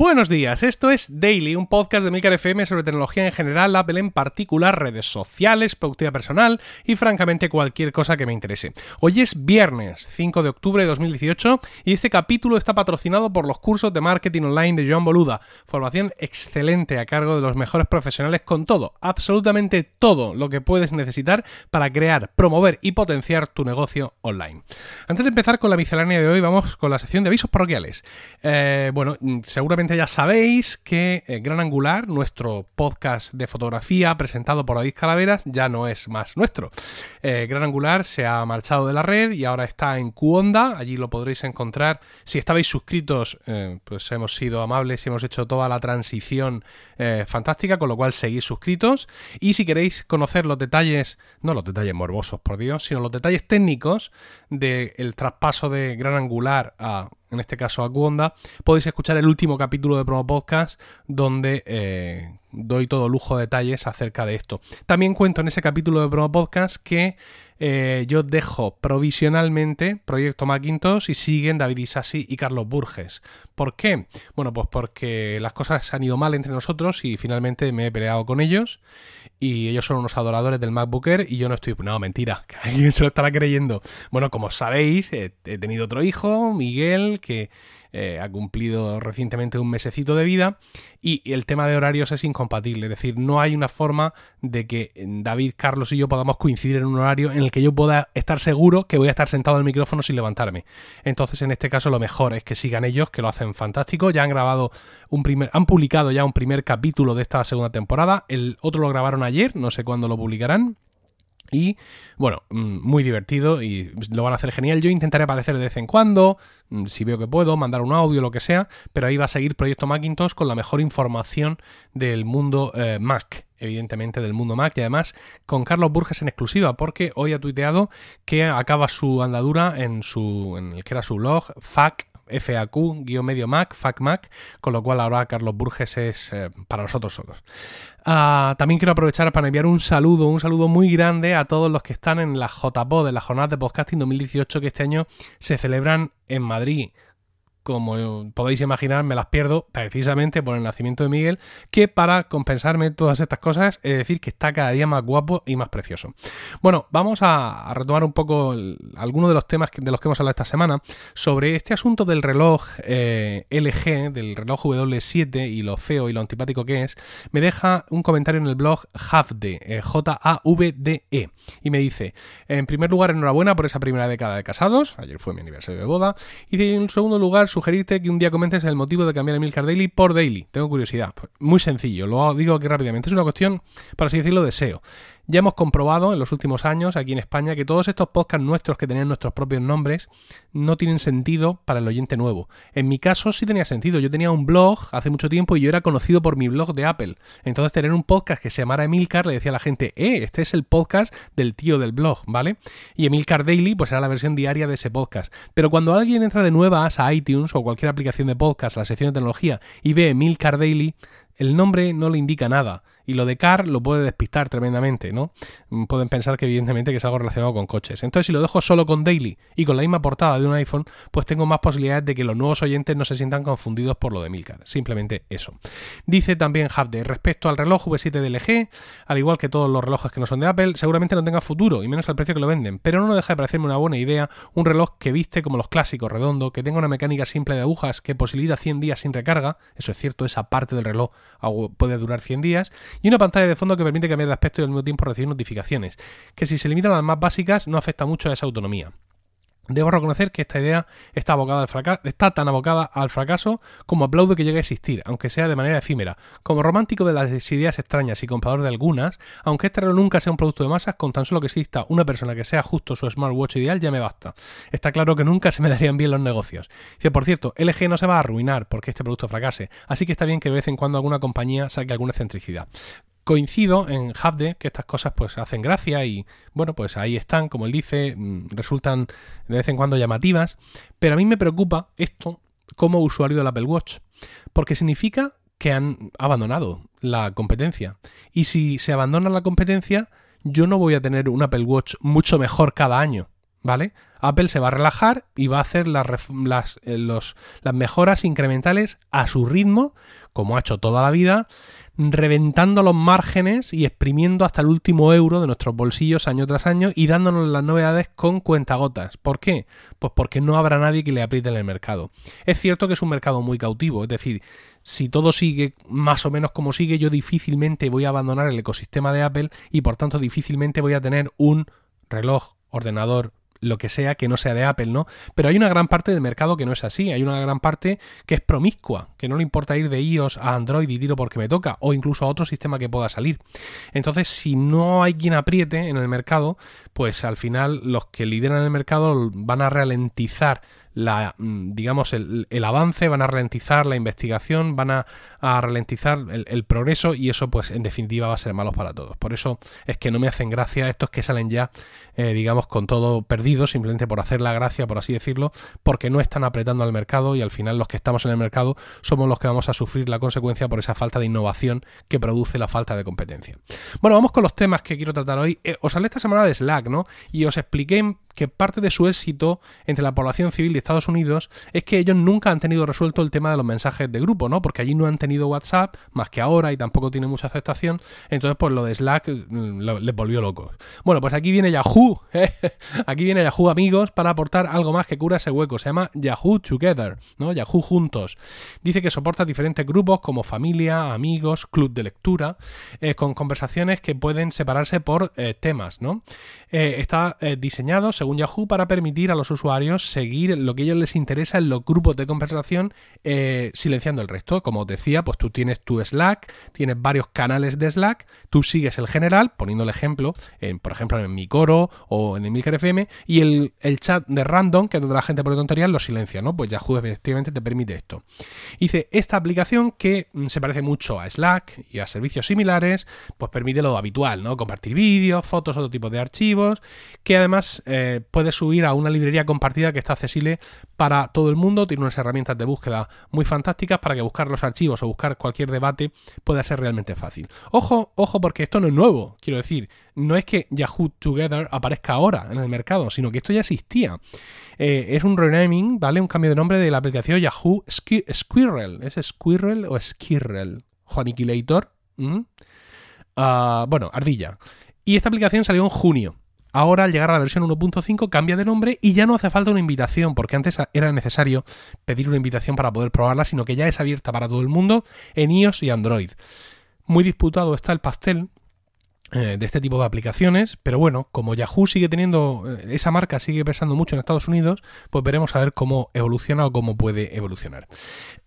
Buenos días, esto es Daily, un podcast de Milcar FM sobre tecnología en general, Apple en particular, redes sociales, productividad personal y francamente cualquier cosa que me interese. Hoy es viernes 5 de octubre de 2018 y este capítulo está patrocinado por los cursos de marketing online de Joan Boluda, formación excelente a cargo de los mejores profesionales con todo, absolutamente todo lo que puedes necesitar para crear, promover y potenciar tu negocio online. Antes de empezar con la miscelánea de hoy, vamos con la sección de avisos parroquiales. Eh, bueno, seguramente ya sabéis que eh, Gran Angular, nuestro podcast de fotografía presentado por David Calaveras, ya no es más nuestro. Eh, Gran Angular se ha marchado de la red y ahora está en Qonda, allí lo podréis encontrar. Si estabais suscritos, eh, pues hemos sido amables y hemos hecho toda la transición fantástica, con lo cual seguís suscritos. Y si queréis conocer los detalles, no los detalles morbosos, por Dios, sino los detalles técnicos del traspaso de Gran Angular a en este caso a podéis escuchar el último capítulo de Promo Podcast donde eh, doy todo lujo de detalles acerca de esto. También cuento en ese capítulo de Promo Podcast que eh, yo dejo provisionalmente Proyecto Macintosh y siguen David Isasi y Carlos Burges. ¿Por qué? Bueno, pues porque las cosas han ido mal entre nosotros y finalmente me he peleado con ellos y ellos son unos adoradores del MacBook Air y yo no estoy... No, mentira, que alguien se lo estará creyendo. Bueno, como sabéis, he tenido otro hijo, Miguel, que eh, ha cumplido recientemente un mesecito de vida y el tema de horarios es incompatible, es decir, no hay una forma de que David, Carlos y yo podamos coincidir en un horario en el que yo pueda estar seguro que voy a estar sentado al micrófono sin levantarme. Entonces, en este caso, lo mejor es que sigan ellos, que lo hacen fantástico. Ya han grabado un primer, han publicado ya un primer capítulo de esta segunda temporada. El otro lo grabaron ayer, no sé cuándo lo publicarán. Y bueno, mm, muy divertido y lo van a hacer genial. Yo intentaré aparecer de vez en cuando, mm, si veo que puedo, mandar un audio, lo que sea, pero ahí va a seguir Proyecto Macintosh con la mejor información del mundo eh, Mac evidentemente del mundo Mac y además con Carlos Burges en exclusiva porque hoy ha tuiteado que acaba su andadura en su en el que era su blog FAQ FAQ-medio Mac, FAQ con lo cual ahora Carlos Burges es eh, para nosotros solos. Ah, también quiero aprovechar para enviar un saludo, un saludo muy grande a todos los que están en la JPod, en la jornada de podcasting 2018 que este año se celebran en Madrid como podéis imaginar, me las pierdo precisamente por el nacimiento de Miguel, que para compensarme todas estas cosas, es decir, que está cada día más guapo y más precioso. Bueno, vamos a, retomar un poco algunos de los temas de los que hemos hablado esta semana sobre este asunto del reloj eh, LG, del reloj W7 y lo feo y lo antipático que es. Me deja un comentario en el blog Javde, eh, J-A-V-D-E, y me dice, en primer lugar, enhorabuena por esa primera década de casados, ayer fue mi aniversario de boda, y en segundo lugar, sugerirte que un día comentes el motivo de cambiar Emilcar Daily por Daily. Tengo curiosidad. Pues, muy sencillo, lo digo aquí rápidamente. Es una cuestión, para así decirlo, deseo. Ya hemos comprobado en los últimos años aquí en España que todos estos podcasts nuestros que tenían nuestros propios nombres no tienen sentido para el oyente nuevo. En mi caso sí tenía sentido. Yo tenía un blog hace mucho tiempo y yo era conocido por mi blog de Apple. Entonces tener un podcast que se llamara Emilcar le decía a la gente, eh, este es el podcast del tío del blog, ¿vale? Y Emilcar Daily pues era la versión diaria de ese podcast. Pero cuando alguien entra de nuevas a iTunes o cualquier aplicación de podcast, a la sección de tecnología y ve Emilcar Daily, el nombre no le indica nada. Y lo de car lo puede despistar tremendamente, ¿no? Mm, pueden pensar que evidentemente que es algo relacionado con coches. Entonces, si lo dejo solo con Daily y con la misma portada de un iPhone, pues tengo más posibilidades de que los nuevos oyentes no se sientan confundidos por lo de Milcar. Simplemente eso. Dice también Hubde, respecto al reloj V7 de LG, al igual que todos los relojes que no son de Apple, seguramente no tenga futuro, y menos al precio que lo venden. Pero no deja de parecerme una buena idea un reloj que viste como los clásicos, redondo, que tenga una mecánica simple de agujas que posibilita 100 días sin recarga, eso es cierto, esa parte del reloj puede durar 100 días, y una pantalla de fondo que permite cambiar de aspecto y al mismo tiempo recibir notificaciones, que si se limitan a las más básicas no afecta mucho a esa autonomía. Debo reconocer que esta idea está, abocada al está tan abocada al fracaso como aplaudo que llegue a existir, aunque sea de manera efímera. Como romántico de las ideas extrañas y comprador de algunas, aunque este reloj nunca sea un producto de masas, con tan solo que exista una persona que sea justo su smartwatch ideal ya me basta. Está claro que nunca se me darían bien los negocios. Dice, por cierto, LG no se va a arruinar porque este producto fracase, así que está bien que de vez en cuando alguna compañía saque alguna excentricidad coincido en Hubde que estas cosas pues hacen gracia y bueno pues ahí están como él dice mm, resultan de vez en cuando llamativas. Pero a mí me preocupa esto como usuario del Apple Watch porque significa que han abandonado la competencia. Y si se abandona la competencia yo no voy a tener un Apple Watch mucho mejor cada año ¿vale? Apple se va a relajar y va a hacer las, las, eh, las mejoras incrementales a su ritmo, como ha hecho toda la vida, reventando los márgenes y exprimiendo hasta el último euro de nuestros bolsillos año tras año y dándonos las novedades con cuentagotas. ¿Por qué? Pues porque no habrá nadie que le apriete en el mercado. Es cierto que es un mercado muy cautivo, es decir, si todo sigue más o menos como sigue, yo difícilmente voy a abandonar el ecosistema de Apple y por tanto difícilmente voy a tener un reloj, ordenador, lo que sea que no sea de Apple, ¿no? Pero hay una gran parte del mercado que no es así, hay una gran parte que es promiscua, que no le importa ir de iOS a Android y tiro porque me toca, o incluso a otro sistema que pueda salir. Entonces, si no hay quien apriete en el mercado, pues al final los que lideran el mercado van a ralentizar la, mm, digamos, el, avance, van a ralentizar la investigación, van a, ralentizar el, progreso y eso, pues, en definitiva va a ser malo para todos. Por eso es que no me hacen gracia estos que salen ya, eh, digamos, con todo perdido, simplemente por hacer la gracia, por así decirlo, porque no están apretando al mercado y al final los que estamos en el mercado somos los que vamos a sufrir la consecuencia por esa falta de innovación que produce la falta de competencia. Bueno, vamos con los temas que quiero tratar hoy. Eh, os hablé esta semana de Slack, ¿no? Y os expliqué que parte de su éxito entre la población civil de Estados Unidos es que ellos nunca han tenido resuelto el tema de los mensajes de grupo, ¿no? Porque allí no han tenido WhatsApp, más que ahora, y tampoco tiene mucha aceptación. Entonces, pues lo de Slack mm, les volvió locos. Bueno, pues aquí viene Yahoo. ¿eh? aquí viene Yahoo, amigos, para aportar algo más que cura ese hueco. Se llama Yahoo Together, ¿no? Yahoo Juntos. Dice que soporta diferentes grupos como familia, amigos, club de lectura, eh, con conversaciones que pueden separarse por eh, temas, ¿no? está diseñado según Yahoo, para permitir a los usuarios seguir lo que a ellos les interesa en los grupos de conversación, eh, silenciando el resto. Como os decía, pues tú tienes tu Slack, tienes varios canales de Slack, tú sigues el general, poniendo el ejemplo, en, por ejemplo, en mi coro o en el Milker FM, y el, chat de random, que es donde la gente por tonterías, lo silencia, ¿no? Pues Yahoo efectivamente te permite esto. Dice, esta aplicación que mm, se parece mucho a Slack y a servicios similares, pues permite lo habitual, ¿no? Compartir vídeos, fotos, otro tipo de archivos, que además eh, puedes subir a una librería compartida que está accesible para todo el mundo. Tiene unas herramientas de búsqueda muy fantásticas para que buscar los archivos o buscar cualquier debate pueda ser realmente fácil. Ojo, ojo, porque esto no es nuevo. Quiero decir, no es que Yahoo Together aparezca ahora en el mercado, sino que esto ya existía. Eh, es un renaming, ¿vale? Un cambio de nombre de la aplicación Yahoo Squirrel. ¿Es Squirrel o Skirrel? Juaniquilator. Ah, bueno, ardilla. Y esta aplicación salió en junio. Ahora, al llegar a la versión 1.5, cambia de nombre y ya no hace falta una invitación, porque antes era necesario pedir una invitación para poder probarla, sino que ya es abierta para todo el mundo en iOS y Android. Muy disputado está el pastel eh, de este tipo de aplicaciones, pero bueno, como Yahoo sigue teniendo, eh, esa marca sigue pesando mucho en Estados Unidos, pues veremos a ver cómo evoluciona o cómo puede evolucionar.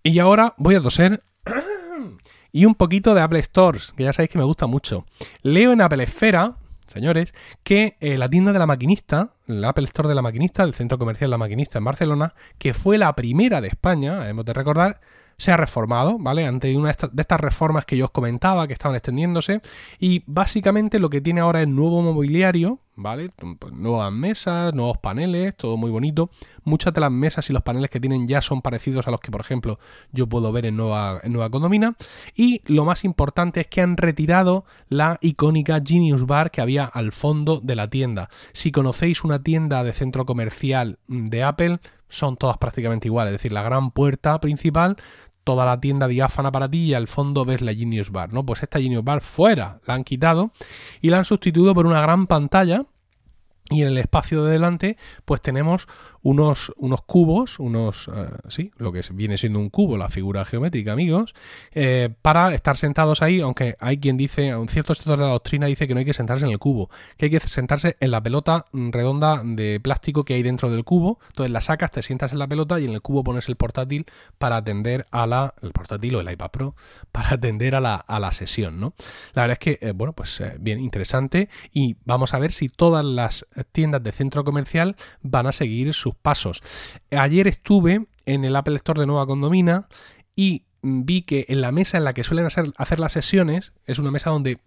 Y ahora voy a toser y un poquito de Apple Stores, que ya sabéis que me gusta mucho. Leo en Apple Esfera, señores, que eh, la tienda de la maquinista, el Apple Store de la maquinista, el centro comercial La Maquinista en Barcelona, que fue la primera de España, hemos de recordar, se ha reformado, ¿vale? Ante una de estas reformas que yo os comentaba, que estaban extendiéndose, y básicamente lo que tiene ahora es nuevo mobiliario, ¿vale? Pues nuevas mesas, nuevos paneles, todo muy bonito. Muchas de las mesas y los paneles que tienen ya son parecidos a los que, por ejemplo, yo puedo ver en Nueva, en Nueva Condomina. Y lo más importante es que han retirado la icónica Genius Bar que había al fondo de la tienda. Si conocéis una tienda de centro comercial de Apple, son todas prácticamente iguales. Es decir, la gran puerta principal toda la tienda diáfana para ti y al fondo ves la Genius Bar, ¿no? Pues esta Genius Bar fuera la han quitado y la han sustituido por una gran pantalla y en el espacio de delante pues tenemos unos, unos cubos, unos, eh, sí, lo que viene siendo un cubo, la figura geométrica, amigos, eh, para estar sentados ahí, aunque hay quien dice, un cierto sector de la doctrina dice que no hay que sentarse en el cubo, que hay que sentarse en la pelota redonda de plástico que hay dentro del cubo, entonces la sacas, te sientas en la pelota y en el cubo pones el portátil para atender a la, el portátil o el iPad Pro, para atender a la, a la sesión, ¿no? La verdad es que, eh, bueno, pues bien interesante y vamos a ver si todas las tiendas de centro comercial van a seguir su pasos. Ayer estuve en el Apple Store de Nueva Condomina y vi que en la mesa en la que suelen hacer, hacer las sesiones, es una mesa donde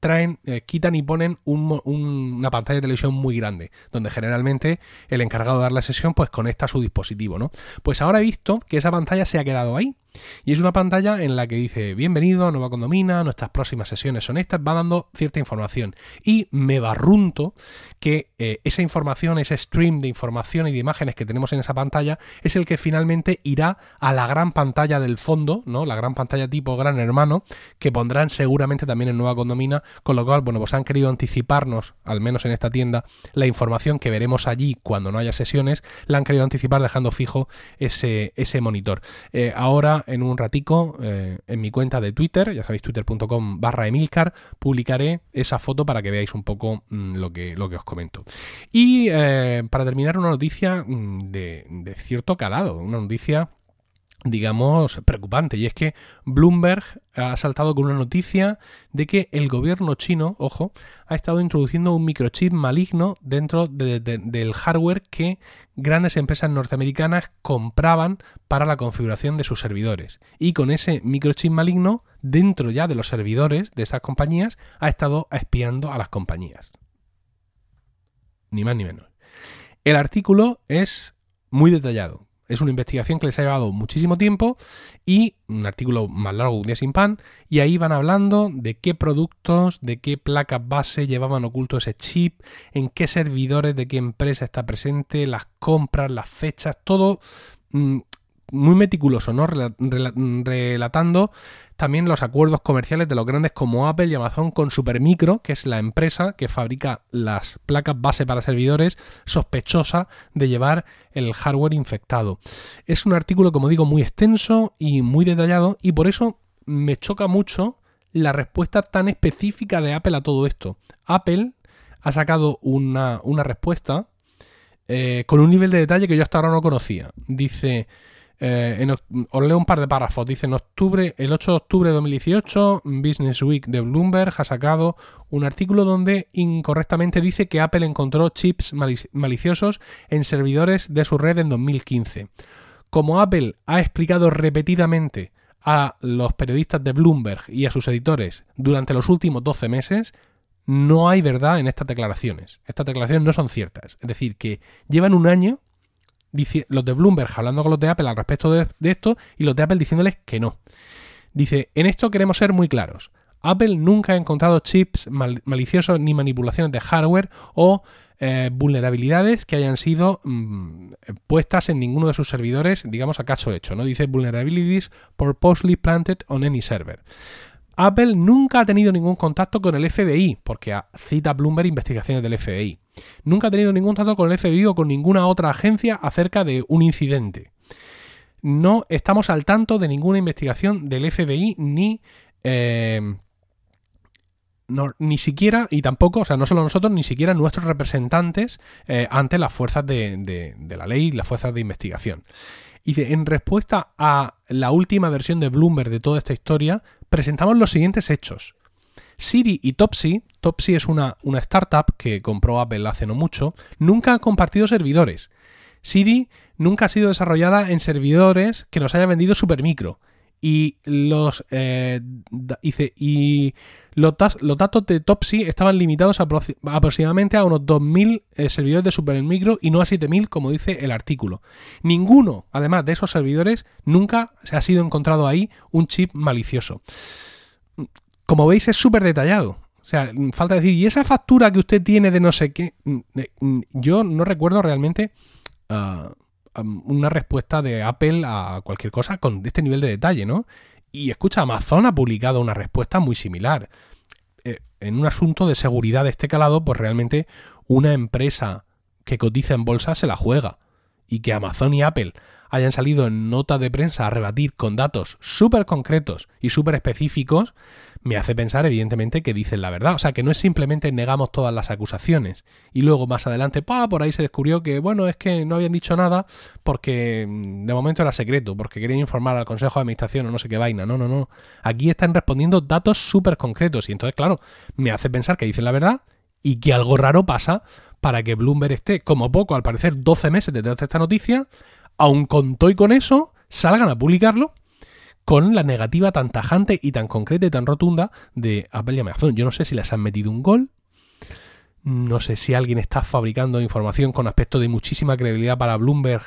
traen, eh, quitan y ponen una pantalla de televisión muy grande, donde generalmente el encargado de dar la sesión pues conecta su dispositivo, ¿no? Pues ahora he visto que esa pantalla se ha quedado ahí Y es una pantalla en la que dice, bienvenido a Nueva Condomina, nuestras próximas sesiones son estas, va dando cierta información. Y me barrunto que eh, esa información, ese stream de información y de imágenes que tenemos en esa pantalla, es el que finalmente irá a la gran pantalla del fondo, ¿no? La gran pantalla tipo gran hermano, que pondrán seguramente también en Nueva Condomina, con lo cual, bueno, pues han querido anticiparnos, al menos en esta tienda, la información que veremos allí cuando no haya sesiones, la han querido anticipar dejando fijo ese, ese monitor. Eh, ahora, en un ratico, eh, en mi cuenta de Twitter, ya sabéis, twitter.com barra Emilcar, publicaré esa foto para que veáis un poco mm, lo, que, lo que os comento. Y eh, para terminar, una noticia mm, de, de cierto calado, una noticia digamos, preocupante. Y es que Bloomberg ha saltado con una noticia de que el gobierno chino, ojo, ha estado introduciendo un microchip maligno dentro del hardware que grandes empresas norteamericanas compraban para la configuración de sus servidores. Y con ese microchip maligno, dentro ya de los servidores de esas compañías, ha estado espiando a las compañías. Ni más ni menos. El artículo es muy detallado es una investigación que les ha llevado muchísimo tiempo y un artículo más largo, un día sin pan, y ahí van hablando de qué productos, de qué placas base llevaban oculto ese chip, en qué servidores, de qué empresa está presente, las compras, las fechas, todo mm, muy meticuloso, ¿no? Relatando también los acuerdos comerciales de los grandes como Apple y Amazon con Supermicro, que es la empresa que fabrica las placas base para servidores, sospechosa de llevar el hardware infectado. Es un artículo, como digo, muy extenso y muy detallado, y por eso me choca mucho la respuesta tan específica de Apple a todo esto. Apple ha sacado una, respuesta eh, con un nivel de detalle que yo hasta ahora no conocía. Dice. Eh, os leo un par de párrafos. Dice, en octubre, el 8 de octubre de 2018, Business Week de Bloomberg ha sacado un artículo donde incorrectamente dice que Apple encontró chips maliciosos en servidores de su red en 2015. Como Apple ha explicado repetidamente a los periodistas de Bloomberg y a sus editores durante los últimos 12 meses, no hay verdad en estas declaraciones. Estas declaraciones no son ciertas. Es decir, que llevan un año los de Bloomberg hablando con los de Apple al respecto de, esto y los de Apple diciéndoles que no. Dice, en esto queremos ser muy claros. Apple nunca ha encontrado chips maliciosos ni manipulaciones de hardware o eh, vulnerabilidades que hayan sido mm, puestas en ninguno de sus servidores, digamos a caso hecho, ¿no? Dice vulnerabilities purposely planted on any server. Apple nunca ha tenido ningún contacto con el FBI, porque cita Bloomberg investigaciones del FBI. Nunca ha tenido ningún contacto con el FBI o con ninguna otra agencia acerca de un incidente. No estamos al tanto de ninguna investigación del FBI ni... Eh, ni siquiera, y tampoco, o sea, no solo nosotros, ni siquiera nuestros representantes eh, ante las fuerzas de, de, la ley, las fuerzas de investigación. Dice, en respuesta a la última versión de Bloomberg de toda esta historia, presentamos los siguientes hechos. Siri y Topsy, Topsy es una, una startup que compró Apple hace no mucho, nunca han compartido servidores. Siri nunca ha sido desarrollada en servidores que nos haya vendido Supermicro. Y los, eh, y los, datos de Topsy estaban limitados aproximadamente a unos 2.000 eh, servidores de Supermicro y no a 7.000 como dice el artículo. Ninguno, además de esos servidores, nunca se ha sido encontrado ahí un chip malicioso. Como veis es súper detallado. O sea, falta decir, ¿y esa factura que usted tiene de no sé qué? Mm, mm, yo no recuerdo realmente... Ah, una respuesta de Apple a cualquier cosa con este nivel de detalle, ¿no? Y escucha, Amazon ha publicado una respuesta muy similar. Eh, en un asunto de seguridad de este calado, pues realmente una empresa que cotiza en bolsa se la juega. Y que Amazon y Apple hayan salido en nota de prensa a rebatir con datos súper concretos y súper específicos, me hace pensar evidentemente que dicen la verdad. O sea, que no es simplemente negamos todas las acusaciones y luego más adelante, pa, por ahí se descubrió que, bueno, es que no habían dicho nada porque mm, de momento era secreto, porque querían informar al Consejo de Administración o no sé qué vaina. No, no, no. Aquí están respondiendo datos súper concretos y entonces, claro, me hace pensar que dicen la verdad y que algo raro pasa para que Bloomberg esté, como poco, al parecer, 12 meses detrás de esta noticia, aun con todo y con eso, salgan a publicarlo con la negativa tan tajante y tan concreta y tan rotunda de Apple y Amazon. Yo no sé si les han metido un gol, no sé si alguien está fabricando información con aspecto de muchísima credibilidad para Bloomberg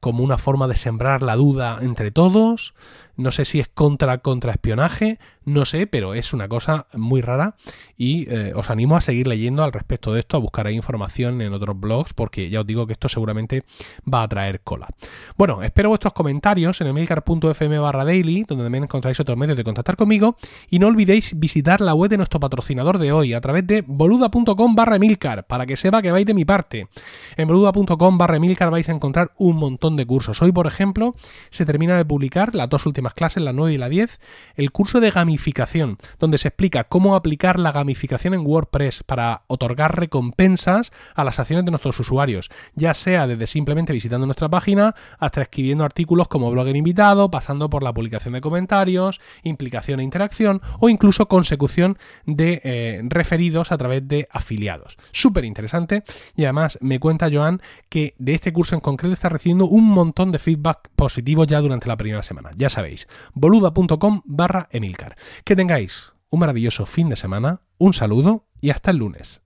como una forma de sembrar la duda entre todos. No sé si es contra contraespionaje, no sé, pero es una cosa muy rara y eh, os animo a seguir leyendo al respecto de esto, a buscar información en otros blogs, porque ya os digo que esto seguramente va a traer cola. Bueno, espero vuestros comentarios en emilcar.fm barra daily, donde también encontráis otros medios de contactar conmigo, y no olvidéis visitar la web de nuestro patrocinador de hoy a través de boluda.com barra emilcar, para que sepa que vais de mi parte. En boluda.com barra emilcar vais a encontrar un montón de cursos. Hoy, por ejemplo, se termina de publicar las dos últimas clases, la 9 y la 10, el curso de gamificación, donde se explica cómo aplicar la gamificación en WordPress para otorgar recompensas a las acciones de nuestros usuarios, ya sea desde simplemente visitando nuestra página hasta escribiendo artículos como blogger invitado, pasando por la publicación de comentarios, implicación e interacción o incluso consecución de eh, referidos a través de afiliados. Súper interesante y además me cuenta Joan que de este curso en concreto está recibiendo un montón de feedback positivo ya durante la primera semana. Ya sabéis, boluda.com barra Emilcar. Que tengáis un maravilloso fin de semana, un saludo y hasta el lunes.